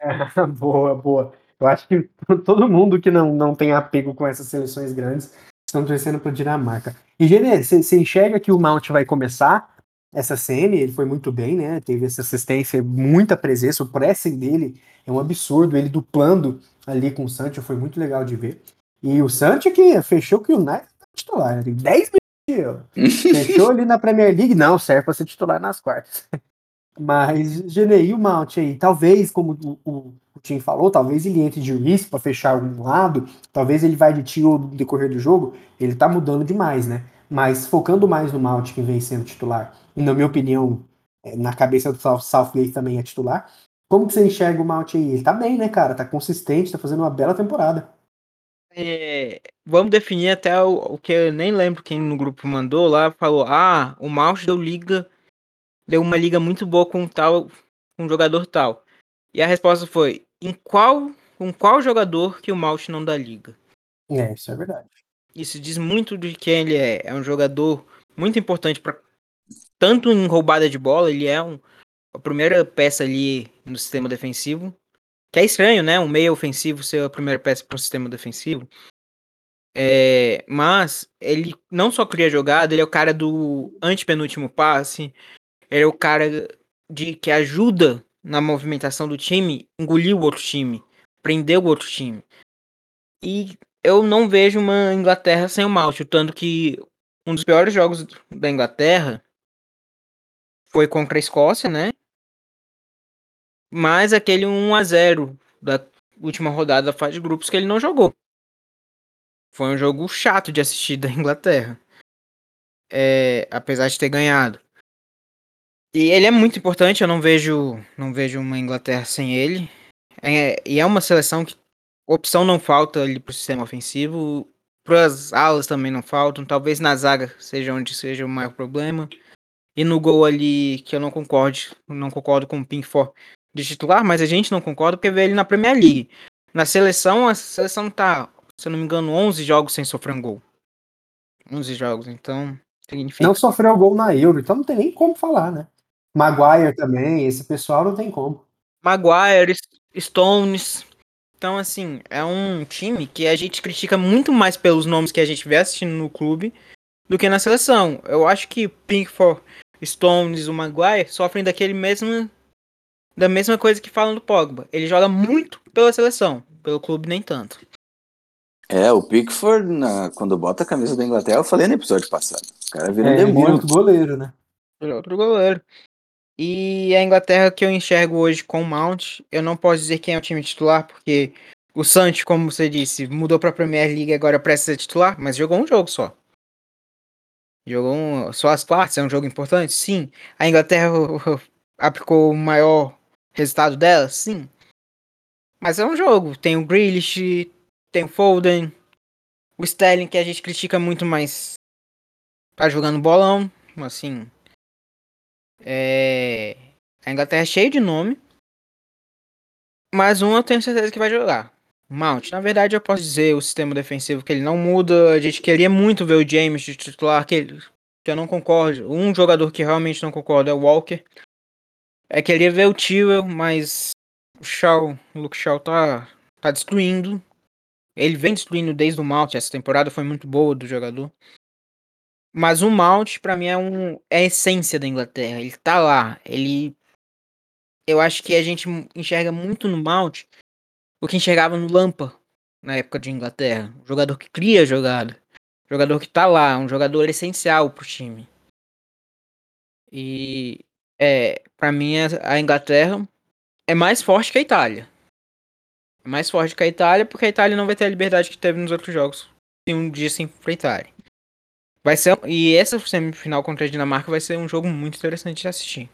É, boa, boa. Eu acho que todo mundo que não, não tem apego com essas seleções grandes estão torcendo para Dinamarca. E, Genê, você enxerga que o Mount vai começar essa semi? Ele foi muito bem, né? Teve essa assistência, muita presença. O pressing dele é um absurdo. Ele duplando ali com o Sancho foi muito legal de ver. E o Sancho que fechou que o United tá titular, tem 10 milhões de euros. fechou ali na Premier League, não, serve para ser titular nas quartas. Mas Genei o Mount aí, talvez como o, o, o Tim falou, talvez ele entre de risco para fechar algum lado, talvez ele vai de tiro no decorrer do jogo, ele tá mudando demais, né? Mas focando mais no Mount, que vem sendo titular, e na minha opinião, é, na cabeça do Southgate também é titular, como que você enxerga o Mount aí? Ele tá bem, né, cara? Tá consistente, tá fazendo uma bela temporada. É, vamos definir até o, o, que eu nem lembro quem no grupo mandou lá, falou, ah, o Mount deu liga, deu uma liga muito boa com tal, com um jogador tal. E a resposta foi, em qual, com qual jogador que o Mount não dá liga? É, isso é verdade. Isso diz muito de quem ele é. É um jogador muito importante para tanto em roubada de bola, ele é um, a primeira peça ali no sistema defensivo. Que é estranho, né? Um meio ofensivo ser a primeira peça para o sistema defensivo. É, mas ele não só cria jogada, ele é o cara do antepenúltimo passe. Ele é o cara de que ajuda na movimentação do time, engolir o outro time, prender o outro time. E eu não vejo uma Inglaterra sem o Malte, tanto que um dos piores jogos da Inglaterra foi contra a Escócia, né? Mas aquele 1 a 0 da última rodada da fase de grupos que ele não jogou. Foi um jogo chato de assistir da Inglaterra. É, apesar de ter ganhado. E ele é muito importante, eu não vejo, não vejo uma Inglaterra sem ele. É, e é uma seleção que opção não falta ali pro sistema ofensivo. Para as alas também não faltam. Talvez na zaga seja onde seja o maior problema. E no gol ali, que eu não concordo, não concordo com o Pinkford de titular, mas a gente não concorda porque vê ele na Premier League. Na seleção, a seleção tá, se eu não me engano, 11 jogos sem sofrer um gol. 11 jogos, então significa... Não sofreu gol na Euro, então não tem nem como falar, né? Maguire também, esse pessoal não tem como. Maguire, Stones. Então, assim, é um time que a gente critica muito mais pelos nomes que a gente vê assistindo no clube do que na seleção. Eu acho que Pinkford, Stones, o Maguire sofrem daquele mesmo da mesma coisa que falam do Pogba. Ele joga muito pela seleção, pelo clube nem tanto. É, o Pickford, na, quando bota a camisa da Inglaterra, eu falei no episódio passado. O cara vira é, um demônio. Vira outro goleiro, né? Vira outro goleiro. E a Inglaterra que eu enxergo hoje com o Mount, eu não posso dizer quem é o time titular, porque o Santos, como você disse, mudou para a Premier League agora precisa titular, mas jogou um jogo só. Jogou um, só as partes, é um jogo importante? Sim. A Inglaterra aplicou o maior resultado dela? Sim. Mas é um jogo. Tem o Grealish, tem o Foden, o Sterling, que a gente critica muito, mas tá jogando bolão. Assim. É... A Inglaterra é cheia de nome. Mas um eu tenho certeza que vai jogar. Mount. Na verdade, eu posso dizer o sistema defensivo que ele não muda. A gente queria muito ver o James de titular, que, ele, que eu não concordo. Um jogador que realmente não concordo é o Walker. É, queria ver o Tio, mas o Shaw, o Luke Shaw tá, tá destruindo. Ele vem destruindo desde o Mount. Essa temporada foi muito boa do jogador. Mas o Mount, para mim, é, um, é a essência da Inglaterra. Ele tá lá. Ele. Eu acho que a gente enxerga muito no Mount o que enxergava no Lampa na época de Inglaterra. Um jogador que cria jogada. Um jogador que tá lá. Um jogador essencial pro time. E é, para mim a Inglaterra é mais forte que a Itália. É mais forte que a Itália porque a Itália não vai ter a liberdade que teve nos outros jogos. Se um dia se enfrentarem. Vai ser e essa semifinal contra a Dinamarca vai ser um jogo muito interessante de assistir.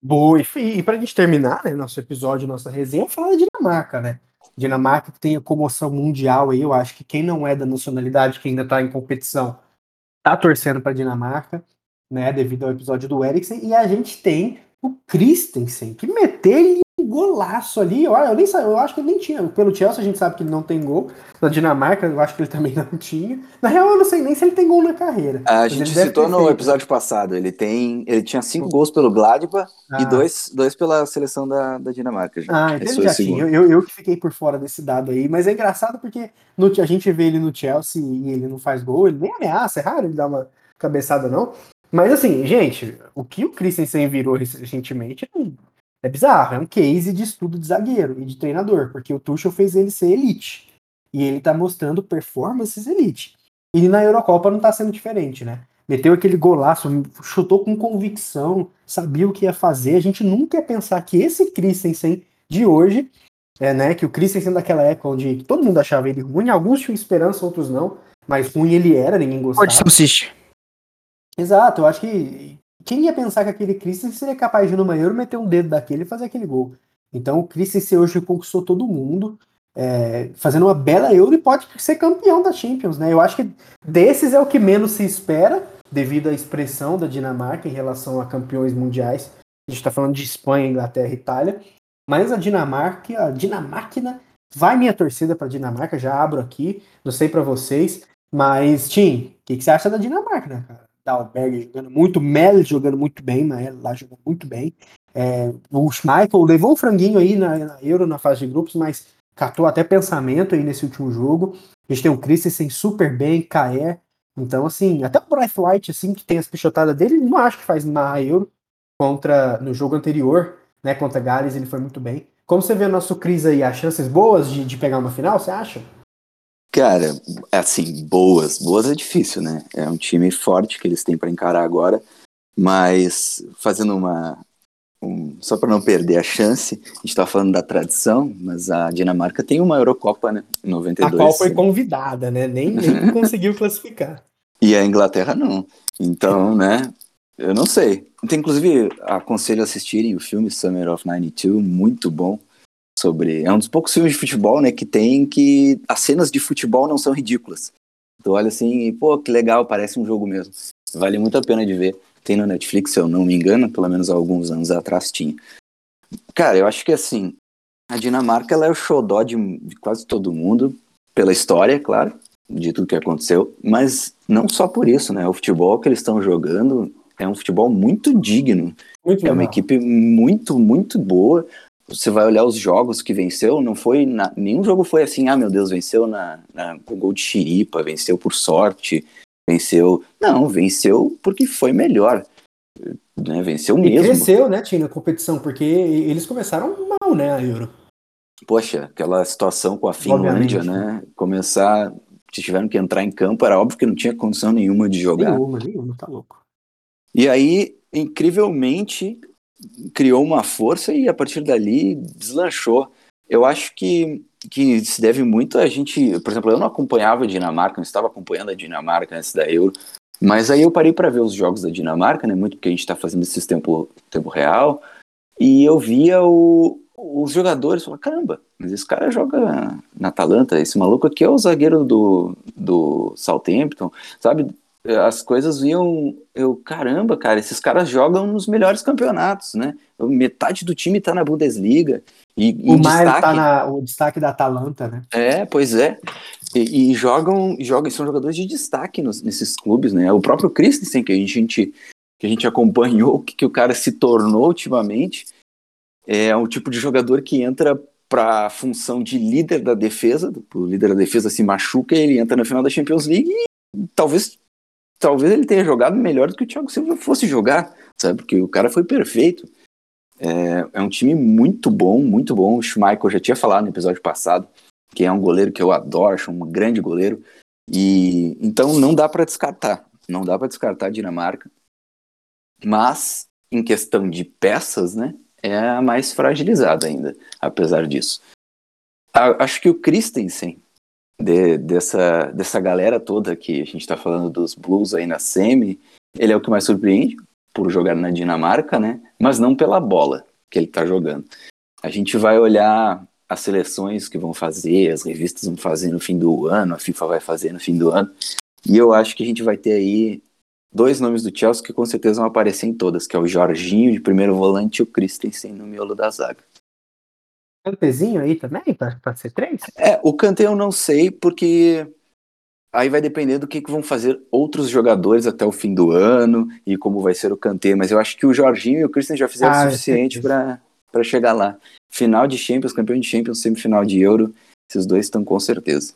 Boa, e, e pra gente terminar, né, nosso episódio, nossa resenha, falar da Dinamarca, né? Dinamarca que tem a comoção mundial aí, eu acho que quem não é da nacionalidade, que ainda tá em competição, tá torcendo pra Dinamarca né, devido ao episódio do Eriksen, e a gente tem o Christensen, que meteu um golaço ali, eu, eu nem eu acho que ele nem tinha, pelo Chelsea a gente sabe que ele não tem gol, na Dinamarca eu acho que ele também não tinha, na real eu não sei nem se ele tem gol na carreira. A gente citou no episódio passado, ele tem, ele tinha cinco gols pelo Gladbach ah. e dois, dois pela seleção da, da Dinamarca. Já. Ah, então ele já tinha, eu, eu que fiquei por fora desse dado aí, mas é engraçado porque no, a gente vê ele no Chelsea e ele não faz gol, ele nem ameaça, é raro ele dar uma cabeçada não, mas assim, gente, o que o Christensen virou recentemente é bizarro, é um case de estudo de zagueiro e de treinador, porque o Tuchel fez ele ser elite. E ele tá mostrando performances elite. E na Eurocopa não tá sendo diferente, né? Meteu aquele golaço, chutou com convicção, sabia o que ia fazer. A gente nunca ia pensar que esse Christensen de hoje, é, né, que o Christensen daquela época onde todo mundo achava ele ruim, alguns tinham esperança, outros não, mas ruim ele era, ninguém gostava. Pode assistir. Exato, eu acho que quem ia pensar que aquele Christensen seria capaz de ir no Euro, meter um dedo daquele e fazer aquele gol. Então o Christensen hoje conquistou todo mundo, é, fazendo uma bela Euro e pode ser campeão da Champions, né? Eu acho que desses é o que menos se espera, devido à expressão da Dinamarca em relação a campeões mundiais. A gente está falando de Espanha, Inglaterra Itália. Mas a Dinamarca, a Dinamáquina, vai minha torcida para a Dinamarca, já abro aqui, não sei para vocês. Mas, Tim, o que, que, você acha da Dinamarca, né, cara? Dalberg jogando muito, Mel jogando muito bem, Mel lá jogando muito bem. É, o Schmeichel levou um franguinho aí na, na, Euro, na fase de grupos, mas catou até pensamento aí nesse último jogo. A gente tem o Christensen super bem, Kaer. Então, assim, até o Bryce White, assim, que tem as pichotadas dele, não acho que faz má Euro contra no jogo anterior, né? Contra Gales, ele foi muito bem. Como você vê o nosso Cris aí, as chances boas de, de pegar uma final, você acha? Cara, assim, boas. Boas é difícil, né? É um time forte que eles têm para encarar agora, mas fazendo uma. Um, só para não perder a chance, a gente tá falando da tradição, mas a Dinamarca tem uma Eurocopa, né? Em 92. A qual foi convidada, né? Nem, nem conseguiu classificar. E a Inglaterra não. Então, né? Eu não sei. Tem, inclusive, aconselho a assistirem o filme Summer of 92, muito bom sobre. É um dos poucos filmes de futebol, né, que tem que as cenas de futebol não são ridículas. Tu olha assim e, pô, que legal, parece um jogo mesmo. Vale muito a pena de ver. Tem no Netflix, se eu não me engano, pelo menos há alguns anos atrás tinha. Cara, eu acho que assim, a Dinamarca ela é o xodó de, de quase todo mundo, pela história, claro, de tudo que aconteceu, mas não só por isso, né? O futebol que eles estão jogando é um futebol muito digno. Muito é uma equipe muito, muito boa você vai olhar os jogos que venceu, não foi na, nenhum jogo foi assim, ah meu Deus, venceu na, na com gol de xiripa, venceu por sorte, venceu, não, venceu porque foi melhor, né? Venceu mesmo. E cresceu, né, Tina, a competição, porque eles começaram mal, né, a Euro. Poxa, aquela situação com a Finlândia, né? Começar, tiveram que entrar em campo, era óbvio que não tinha condição nenhuma de jogar. Nenhuma, nenhuma, tá louco. E aí, incrivelmente, criou uma força e a partir dali deslanchou. Eu acho que, que se deve muito a gente. Por exemplo, eu não acompanhava a Dinamarca, não estava acompanhando a Dinamarca antes da Euro, mas aí eu parei para ver os jogos da Dinamarca, né? Muito porque a gente está fazendo esses tempo, tempo real, e eu via o, os jogadores falar: caramba, mas esse cara joga na Atalanta, esse maluco aqui é o zagueiro do, do Southampton, sabe? As coisas iam. Eu, caramba, cara, esses caras jogam nos melhores campeonatos, né? Metade do time tá na Bundesliga. E, o e Maio destaque... tá na, o destaque da Atalanta, né? É, pois é. E, e jogam, jogam, são jogadores de destaque nos, nesses clubes, né? O próprio Christensen, que a gente, que a gente acompanhou, que, que o cara se tornou ultimamente, é um tipo de jogador que entra para a função de líder da defesa, o líder da defesa se machuca, ele entra na final da Champions League e talvez talvez ele tenha jogado melhor do que o Thiago Silva fosse jogar, sabe? Porque o cara foi perfeito. É, é um time muito bom, muito bom. O Schmeichel já tinha falado no episódio passado, que é um goleiro que eu adoro, acho um grande goleiro. E então não dá para descartar, não dá para descartar a Dinamarca. Mas em questão de peças, né, é a mais fragilizada ainda, apesar disso. A, acho que o Christensen de, dessa, dessa galera toda que a gente está falando dos Blues aí na semi, ele é o que mais surpreende por jogar na Dinamarca, né? Mas não pela bola que ele está jogando. A gente vai olhar as seleções que vão fazer, as revistas vão fazer no fim do ano, a FIFA vai fazer no fim do ano. E eu acho que a gente vai ter aí dois nomes do Chelsea que com certeza vão aparecer em todas, que é o Jorginho de primeiro volante e o Christensen no miolo da zaga. Kantezinho aí também, para ser três? É, o Kante eu não sei, porque aí vai depender do que, que vão fazer outros jogadores até o fim do ano e como vai ser o Kanté, mas eu acho que o Jorginho e o Christian já fizeram ah, o suficiente para chegar lá. Final de Champions, campeão de Champions, semifinal de Euro, esses dois estão com certeza.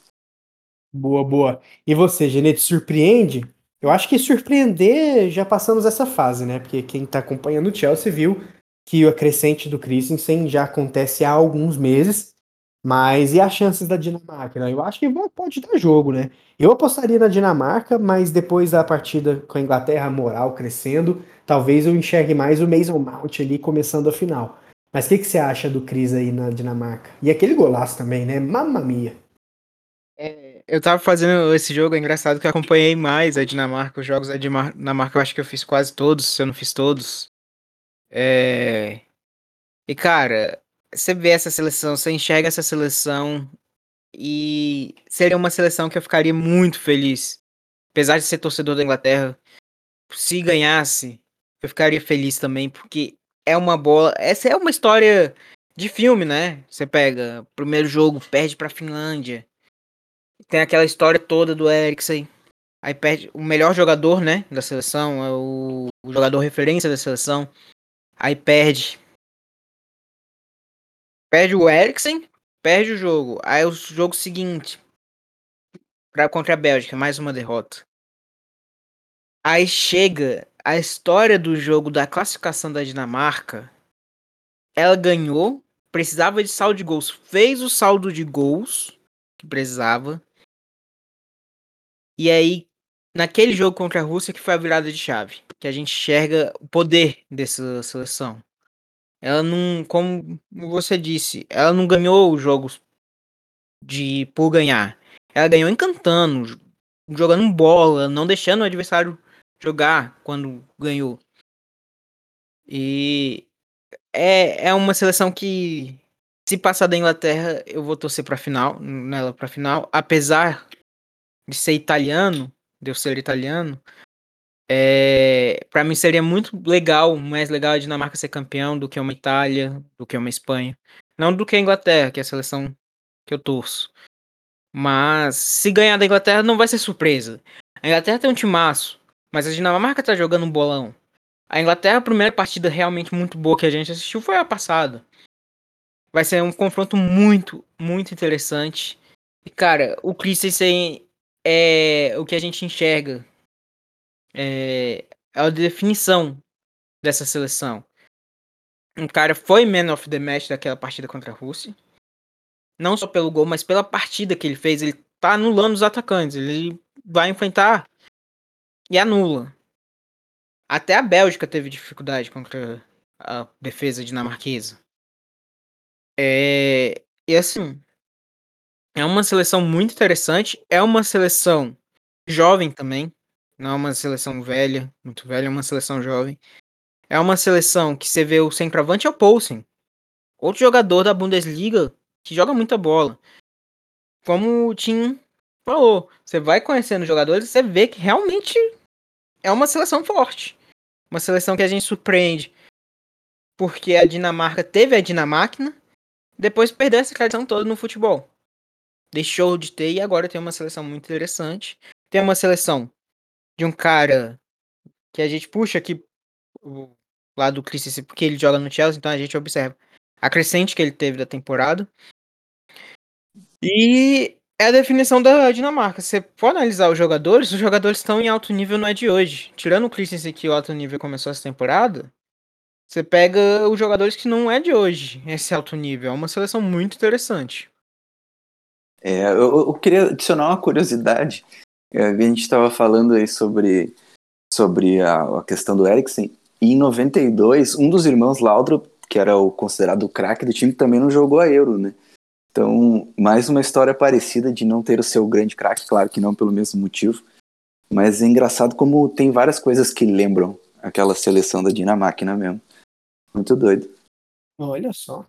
Boa, boa. E você, Genete, surpreende? Eu acho que surpreender já passamos essa fase, né? Porque quem tá acompanhando o Chelsea viu que a crescente do Christensen já acontece há alguns meses, mas e as chances da Dinamarca? Né? Eu acho que pode dar jogo, né? Eu apostaria na Dinamarca, mas depois da partida com a Inglaterra, moral crescendo, talvez eu enxergue mais o Mason Mount ali começando a final. Mas o que, que você acha do Cris aí na Dinamarca? E aquele golaço também, né? Mamma mia. É, eu tava fazendo esse jogo, é engraçado que eu acompanhei mais a Dinamarca, os jogos da Dinamarca, eu acho que eu fiz quase todos, se eu não fiz todos. É... E cara, você vê essa seleção, você enxerga essa seleção e seria uma seleção que eu ficaria muito feliz. Apesar de ser torcedor da Inglaterra, se ganhasse, eu ficaria feliz também, porque é uma bola. Essa é uma história de filme, né? Você pega, primeiro jogo, perde pra Finlândia. Tem aquela história toda do Eriksen. Aí perde o melhor jogador, né? Da seleção, é o, o jogador referência da seleção. Aí perde. Perde o Eriksen, perde o jogo. Aí o jogo seguinte. Pra, contra a Bélgica, mais uma derrota. Aí chega a história do jogo da classificação da Dinamarca. Ela ganhou, precisava de saldo de gols, fez o saldo de gols que precisava. E aí, naquele jogo contra a Rússia, que foi a virada de chave, que a gente enxerga o poder dessa seleção. Ela não, como você disse, ela não ganhou os jogos de por ganhar. Ela ganhou encantando, jogando bola, não deixando o adversário jogar quando ganhou. E é, é uma seleção que, se passar da Inglaterra, eu vou torcer para final, nela para final, apesar de ser italiano, de eu ser italiano. É, para mim seria muito legal, mais legal a Dinamarca ser campeão do que uma Itália, do que uma Espanha. Não do que a Inglaterra, que é a seleção que eu torço. Mas se ganhar da Inglaterra não vai ser surpresa. A Inglaterra tem um timaço. Mas a Dinamarca tá jogando um bolão. A Inglaterra, a primeira partida realmente muito boa que a gente assistiu foi a passada. Vai ser um confronto muito, muito interessante. E, cara, o Christensen é o que a gente enxerga. É, é a definição dessa seleção. Um cara foi man of the match daquela partida contra a Rússia. Não só pelo gol, mas pela partida que ele fez. Ele tá anulando os atacantes. Ele vai enfrentar e anula. Até a Bélgica teve dificuldade contra a defesa dinamarquesa. É, e assim, é uma seleção muito interessante. É uma seleção jovem também. Não é uma seleção velha, muito velha, é uma seleção jovem. É uma seleção que você vê o centroavante é o Poulsen. Outro jogador da Bundesliga que joga muita bola. Como o Tim falou, você vai conhecendo jogadores e você vê que realmente é uma seleção forte. Uma seleção que a gente surpreende. Porque a Dinamarca teve a Dinamáquina, depois perdeu essa tradição toda no futebol. Deixou de ter e agora tem uma seleção muito interessante. Tem uma seleção de um cara que a gente puxa aqui lá do Christensen, porque ele joga no Chelsea, então a gente observa a crescente que ele teve da temporada. E é a definição da Dinamarca. Você for analisar os jogadores, os jogadores estão em alto nível, não é de hoje. Tirando o Christensen que o alto nível começou essa temporada, você pega os jogadores que não é de hoje, esse alto nível. É uma seleção muito interessante. É, eu, eu queria adicionar uma curiosidade. É, a gente estava falando aí sobre, sobre a, a, questão do Eriksen. E em 92, um dos irmãos Laudrup, que era o considerado craque do time, também não jogou a Euro, né? Então, mais uma história parecida de não ter o seu grande craque, claro que não pelo mesmo motivo, mas é engraçado como tem várias coisas que lembram aquela seleção da Dinamarca mesmo. Muito doido. Olha só.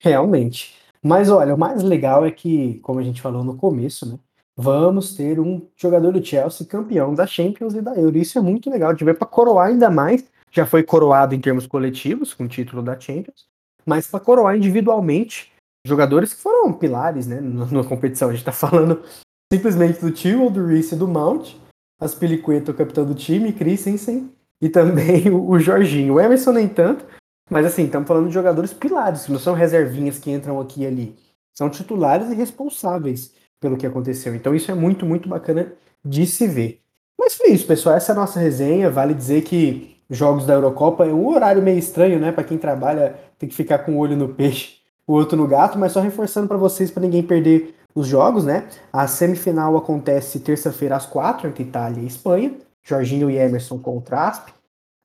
Realmente. Mas olha, o mais legal é que, como a gente falou no começo, né? Vamos ter um jogador do Chelsea campeão da Champions e da Euro. Isso é muito legal. Gente vai para coroar ainda mais. Já foi coroado em termos coletivos, com o título da Champions, mas para coroar individualmente jogadores que foram pilares né, na competição. A gente está falando simplesmente do Tio, do Reese e do Mount, as Piliqueta, o capitão do time, Christensen e também o, o Jorginho. O Emerson nem tanto, mas assim, estamos falando de jogadores pilares, não são reservinhas que entram aqui e ali. São titulares e responsáveis pelo que aconteceu. Então isso é muito, muito bacana de se ver. Mas foi isso, pessoal. Essa é a nossa resenha. Vale dizer que jogos da Eurocopa é um horário meio estranho, né? Para quem trabalha, tem que ficar com o olho no peixe o outro no gato, mas só reforçando para vocês, para ninguém perder os jogos, né? A semifinal acontece terça-feira às quatro, entre Itália e Espanha. Jorginho e Emerson contra Asp.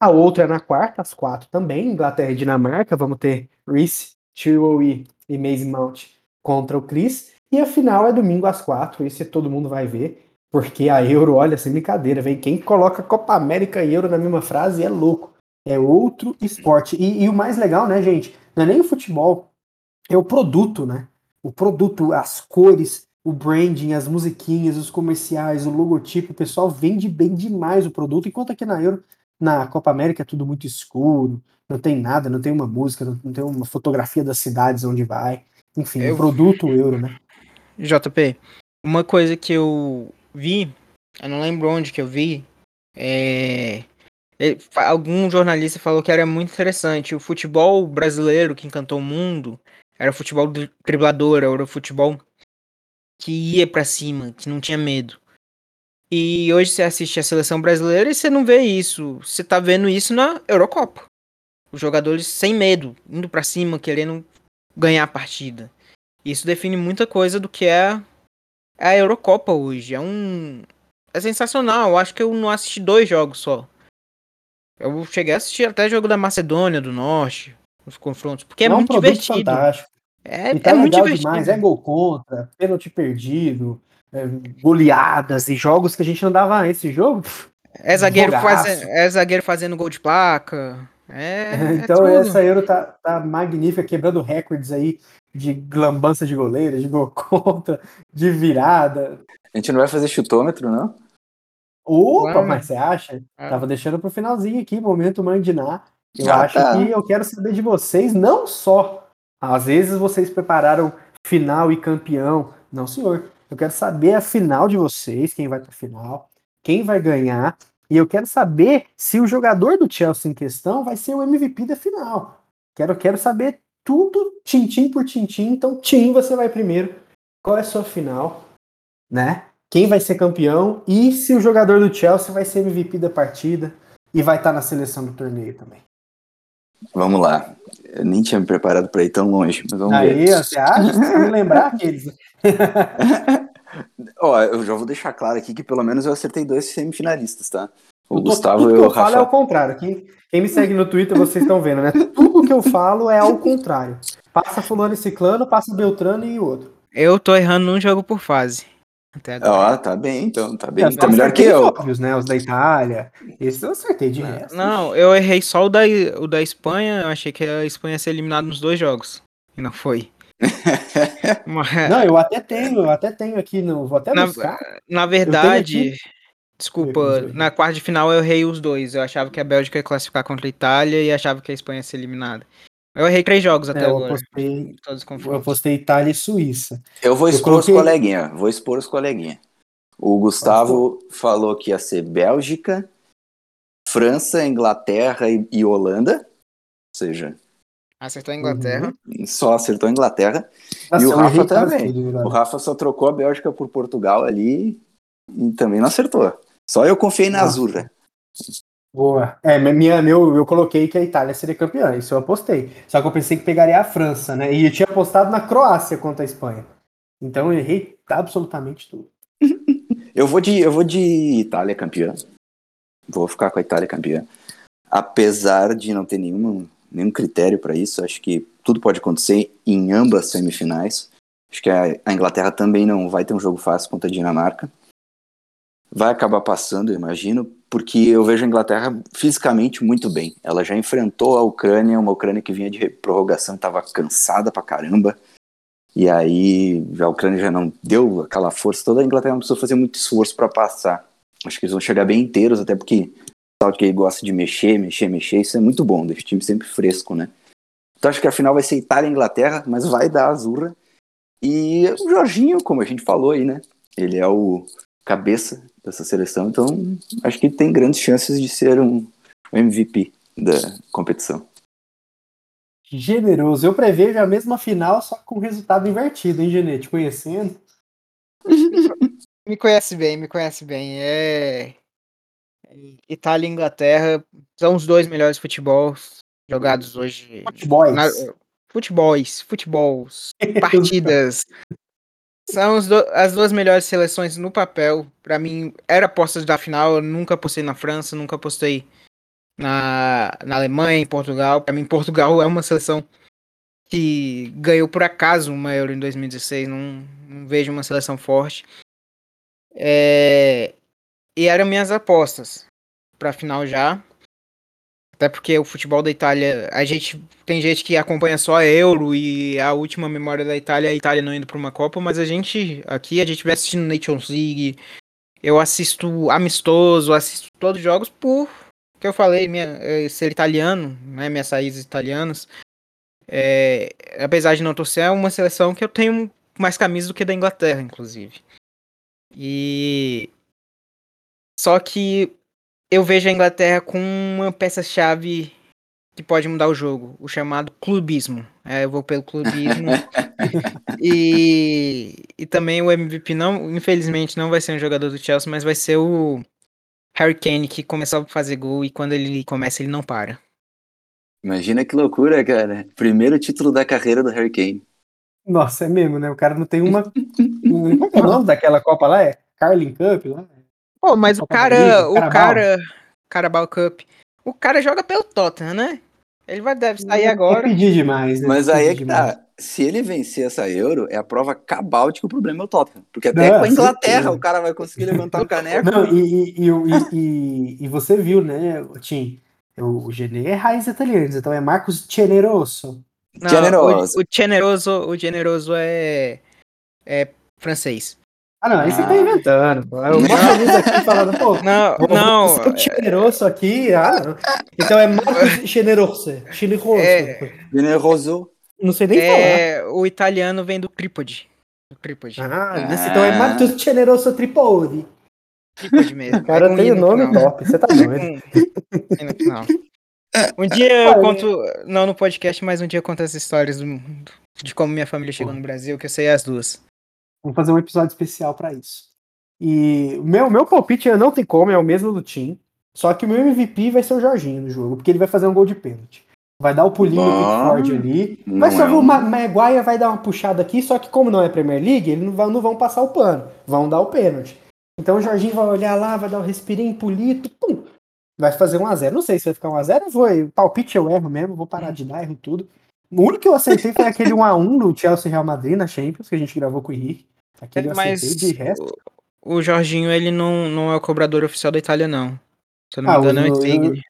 A outra é na quarta, às quatro também, Inglaterra e Dinamarca. Vamos ter Reese, Chewie e Maze Mount contra o Chris. E a final é domingo às quatro. Esse todo mundo vai ver. Porque a Euro, olha, sem brincadeira, vem quem coloca Copa América e Euro na mesma frase é louco. É outro esporte. E, e, o mais legal, né, gente? Não é nem o futebol, é o produto, né? O produto, as cores, o branding, as musiquinhas, os comerciais, o logotipo, o pessoal vende bem demais o produto, enquanto aqui na Euro, na Copa América é tudo muito escuro, não tem nada, não tem uma música, não, tem uma fotografia das cidades onde vai. Enfim, eu... o produto Euro, né? JP, uma coisa que eu vi, eu não lembro onde que eu vi, é algum jornalista falou que era muito interessante. O futebol brasileiro que encantou o mundo era o futebol driblador, era o futebol que ia para cima, que não tinha medo. E hoje você assiste a seleção brasileira e você não vê isso. Você tá vendo isso na Eurocopa. Os jogadores sem medo, indo para cima, querendo ganhar a partida. Isso define muita coisa do que é a Eurocopa hoje. É um é sensacional. Eu acho que eu não assisti dois jogos só. Eu cheguei a assistir até jogo da Macedônia do Norte, os confrontos, porque é, é um muito divertido. Fantástico. É, tá é muito divertido. demais, é gol contra, pênalti perdido, é, goleadas e jogos que a gente não dava esse jogo. É zagueiro, faz, é zagueiro fazendo gol de placa. É, é então essa Euro tá, tá magnífica, quebrando recordes aí de lambança de goleiro, de gol contra, de virada. A gente não vai fazer chutômetro, não? Opa, mas você acha? É. Tava deixando pro finalzinho aqui, momento mandinar. Eu ah, acho tá. que eu quero saber de vocês, não só. Às vezes vocês prepararam final e campeão. Não, senhor. Eu quero saber a final de vocês, quem vai pra final, quem vai ganhar. E eu quero saber se o jogador do Chelsea em questão vai ser o MVP da final. Quero, quero saber tudo, tintim por tintim. Então, Tim, você vai primeiro. Qual é a sua final? Né? quem vai ser campeão e se o jogador do Chelsea vai ser MVP da partida e vai estar na seleção do torneio também. Vamos lá. Eu nem tinha me preparado para ir tão longe, mas vamos Aí, ver. você acha? Você me lembrar aqueles. Ó, eu já vou deixar claro aqui que pelo menos eu acertei dois semifinalistas, tá? O eu Gustavo tudo que eu, Rafa... falo é ao contrário. Quem, quem me segue no Twitter, vocês estão vendo, né? Tudo que eu falo é ao contrário. Passa fulano e ciclano, passa Beltrano e o outro. Eu tô errando um jogo por fase. Até agora. Ó, tá bem, então, tá bem. Tá melhor que eu. Óbvios, né? Os da Itália. Esse eu acertei de não, resto. Não, eu errei só o da, o da Espanha. Eu achei que a Espanha ia ser eliminada nos dois jogos. E não foi. Mas... Não, eu até tenho, eu até tenho aqui no. Vou até na, buscar. Na verdade. Desculpa, na quarta de final eu errei os dois. Eu achava que a Bélgica ia classificar contra a Itália e achava que a Espanha ia ser eliminada. Eu errei três jogos até é, eu agora. Postei, eu postei Itália e Suíça. Eu vou expor eu coloquei... os coleguinha. Vou expor os coleguinha. O Gustavo falou que ia ser Bélgica, França, Inglaterra e, e Holanda. Ou seja. Acertou a Inglaterra. Uhum. Só acertou a Inglaterra. Nossa, e o Rafa também. o Rafa só trocou a Bélgica por Portugal ali e também não acertou. Só eu confiei na Azura. Boa. É, minha, meu, eu coloquei que a Itália seria campeã, isso eu apostei. Só que eu pensei que pegaria a França, né? E eu tinha apostado na Croácia contra a Espanha. Então eu errei absolutamente tudo. eu vou de eu vou de Itália campeã. Vou ficar com a Itália campeã. Apesar de não ter nenhum, nenhum critério para isso, acho que tudo pode acontecer em ambas semifinais. Acho que a, Inglaterra também não vai ter um jogo fácil contra a Dinamarca vai acabar passando, eu imagino, porque eu vejo a Inglaterra fisicamente muito bem. Ela já enfrentou a Ucrânia, uma Ucrânia que vinha de prorrogação, estava cansada pra caramba. E aí a Ucrânia já não deu aquela força toda, a Inglaterra não precisou fazer muito esforço para passar. Acho que eles vão chegar bem inteiros, até porque que gosta de mexer, mexer, mexer, isso é muito bom, deixa o time sempre fresco, né? Então acho que a final vai ser Itália e Inglaterra, mas vai dar azurra. E o Jorginho, como a gente falou aí, né? Ele é o cabeça dessa seleção, então acho que tem grandes chances de ser um MVP da competição. Generoso. Eu prevejo a mesma final, só com resultado invertido, hein, Genê? Te conhecendo. me conhece bem, me conhece bem. É... Itália e Inglaterra são os dois melhores futebols jogados hoje. Futebols. Na... Futebols, futebols, partidas são as duas melhores seleções no papel. Para mim, era apostas da final. Eu nunca apostei na França, nunca apostei na, na Alemanha, em Portugal. Para mim, Portugal é uma seleção que ganhou por acaso uma Euro em 2016, não, não vejo uma seleção forte. É, e eram minhas apostas para final já. Até porque o futebol da Itália, a gente tem gente que acompanha só a Euro e a última memória da Itália é a Itália não indo para uma Copa, mas a gente aqui a gente vai assistindo Nations League. Eu assisto amistoso, assisto todos os jogos por que eu falei, minha, eh, ser italiano, né, minhas raízes italianas. É, apesar de não torcer, é uma seleção que eu tenho mais camisas do que da Inglaterra, inclusive. E só que eu vejo a Inglaterra com uma peça-chave que pode mudar o jogo, o chamado clubismo. É, eu vou pelo clubismo. e, e também o MVP não, infelizmente, não vai ser um jogador do Chelsea, mas vai ser o Harry Kane que começou a fazer gol e quando ele começa ele não para. Imagina que loucura, cara. Primeiro título da carreira do Harry Kane. Nossa, é mesmo, né? O cara não tem uma. Qual é o nome daquela Copa lá? É Carling Cup lá? Pô, mas o cara, o cara, Carabao Cup, o cara joga pelo Tottenham, né? Ele vai deve sair agora. É pedir demais, né? Mas aí é que tá. Se ele vencer essa Euro, é a prova cabal de que o problema é o Tottenham. Porque até não, com a Inglaterra o cara vai conseguir levantar o caneco. Não, e, e, e, e, você viu, né, Tim? O Genê é raiz italiana, então é Marcos Generoso. Não, generoso. O, o generoso, o generoso é, é francês. Ah, não, aí você tá inventando. Pô. Eu mostro aqui falando, pô, não, não. Seu generoso aqui, ah, não. Então é Marcos Generoso. Generoso. É, generoso. Não sei nem é, falar. O italiano vem do Trípode. Do Trípode. Ah, ah, então é Marcos Generoso Tripodi. Tripode mesmo. O cara é tem o nome top, você tá doido. Um dia eu conto, não no podcast, mas um dia eu conto as histórias do, de como minha família chegou no Brasil, que eu sei as duas. Vamos fazer um episódio especial para isso. E o meu, meu palpite não tem como, é o mesmo do Tim. Só que o meu MVP vai ser o Jorginho no jogo, porque ele vai fazer um gol de pênalti. Vai dar o pulinho do Pickford ali. Vai só é ver o Maguire vai dar uma puxada aqui, só que como não é Premier League, eles não vão, não vão passar o pano. Vão dar o pênalti. Então o Jorginho vai olhar lá, vai dar o um respirinho, pulir, pum, vai fazer 1x0. Não sei se vai ficar 1x0, vou. Palpite eu erro mesmo, vou parar de dar, erro tudo. O único que eu acertei foi aquele 1x1 do Chelsea Real Madrid na Champions, que a gente gravou com o Henrique. Aquele eu Mas de resto. O, o Jorginho, ele não, não é o cobrador oficial da Itália, não. Se eu não ah, me engano, é o Insigne.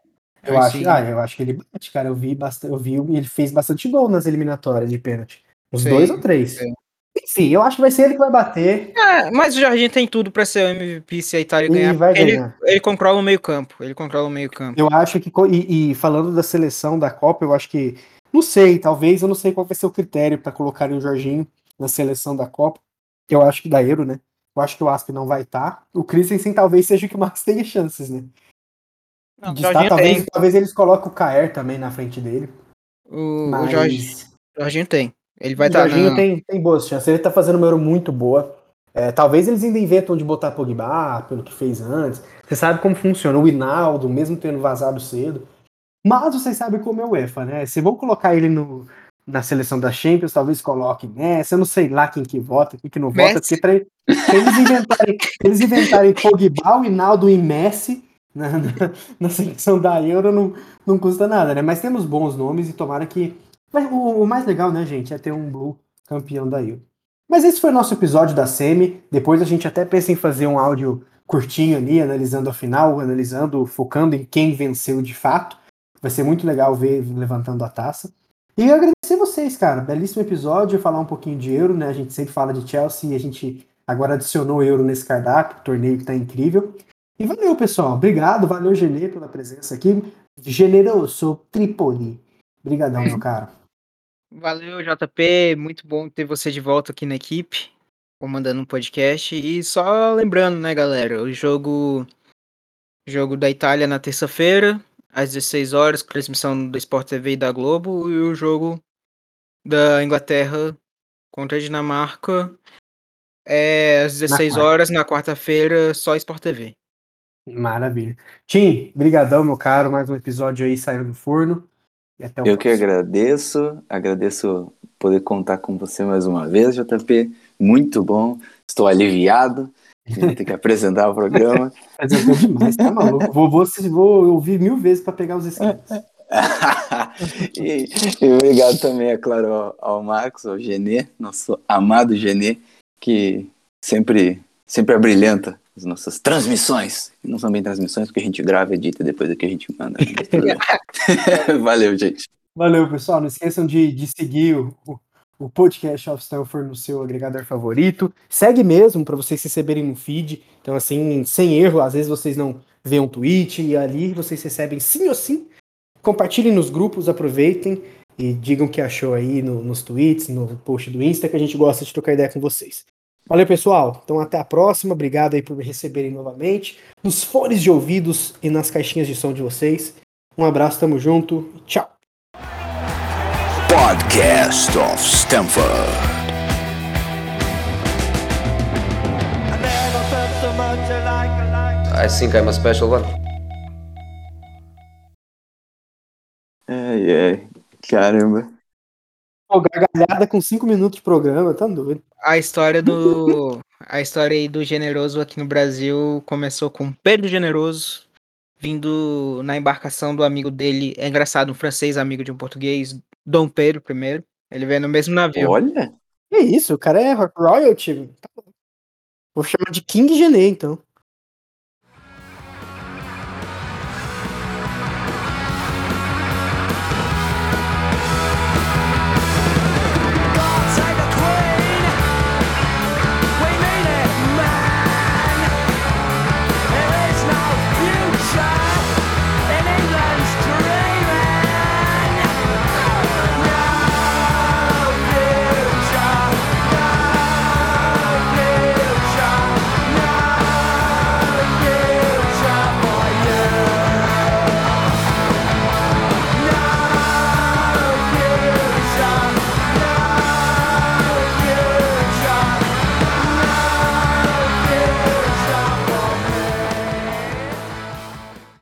Eu, eu, acho, ah, eu acho que ele bate, cara. Eu vi bastante, eu vi, ele fez bastante gol nas eliminatórias de pênalti. Uns dois ou três. É. Enfim, eu acho que vai ser ele que vai bater. É, mas o Jorginho tem tudo para ser o MVP se a Itália ele ganhar. Vai ele, ganhar. ele controla o meio-campo. Ele controla o meio-campo. Eu acho que. E, e, falando da seleção da Copa, eu acho que. Não sei, talvez, eu não sei qual vai ser o critério para colocar o Jorginho na seleção da Copa eu acho que da Euro, né? Eu acho que o Asp não vai estar. Tá. O Christensen talvez seja o que mais tenha chances, né? Não, de estar, talvez, talvez eles coloquem o Kaer também na frente dele. O, mas... o Jorge, Jorginho tem. Ele vai estar. O tá Jorginho na... tem, tem boas chances. Ele tá fazendo uma Euro muito boa. É, talvez eles ainda inventam de botar Pogba, pelo que fez antes. Você sabe como funciona. O Hinaldo, mesmo tendo vazado cedo. Mas vocês sabem como é o UEFA, né? Se vão colocar ele no, na seleção da Champions, talvez coloque Messi, eu não sei lá quem que vota, quem que não Messi. vota, porque para eles inventarem, eles inventarem Pogba, Hinaldo e Messi na, na, na, seleção da Euro não, não custa nada, né? Mas temos bons nomes e tomara que. Mas o, o mais legal, né, gente, é ter um Blue campeão da Euro. Mas esse foi o nosso episódio da Semi. Depois a gente até pensa em fazer um áudio curtinho ali, analisando a final, analisando, focando em quem venceu de fato. Vai ser muito legal ver levantando a taça. E agradecer vocês, cara. Belíssimo episódio, falar um pouquinho de euro, né? A gente sempre fala de Chelsea e a gente agora adicionou euro nesse cardápio, torneio que tá incrível. E valeu, pessoal. Obrigado, valeu, Genê, pela presença aqui. Generoso Tripoli. Obrigadão, meu cara. Valeu, JP. Muito bom ter você de volta aqui na equipe, comandando um podcast. E só lembrando, né, galera, o jogo, jogo da Itália na terça-feira, às 16 horas, com transmissão do Sport TV e da Globo, e o jogo da Inglaterra contra a Dinamarca é às 16 na horas, na quarta-feira, só Sport TV. Maravilha. Tim, brigadão, meu caro, mais um episódio aí saindo do forno. Eu próximo. que agradeço, agradeço poder contar com você mais uma vez, JP. Muito bom, estou aliviado tem que apresentar o programa. Apresentou demais, tá maluco? Vou, vou, vou ouvir mil vezes para pegar os skins. e, e, obrigado também, é claro, ao, ao Marcos, ao Genê, nosso amado Genê, que sempre, sempre abrilhanta as nossas transmissões. Não são bem transmissões, porque a gente grava, edita depois do que a gente manda. Valeu, gente. Valeu, pessoal. Não esqueçam de, de seguir o, o podcast of Stanford no seu agregador favorito. Segue mesmo para vocês receberem no feed. Então, assim, sem erro, às vezes vocês não veem um tweet e ali vocês recebem sim ou sim. Compartilhem nos grupos, aproveitem e digam o que achou aí no, nos tweets, no post do Insta, que a gente gosta de trocar ideia com vocês. Valeu, pessoal. Então, até a próxima. Obrigado aí por me receberem novamente. Nos fones de ouvidos e nas caixinhas de som de vocês. Um abraço, tamo junto. Tchau. Podcast of Stanford. I think I'm a special one. Ai, ai, caramba. Pô, gargalhada com 5 minutos de programa, tá doido. A história do. A história aí do Generoso aqui no Brasil começou com Pedro Generoso vindo na embarcação do amigo dele. É engraçado, um francês amigo de um português, Dom Pedro I. Ele veio no mesmo navio. Olha! Que isso, o cara é royalty. Vou chamar de King Gené, então.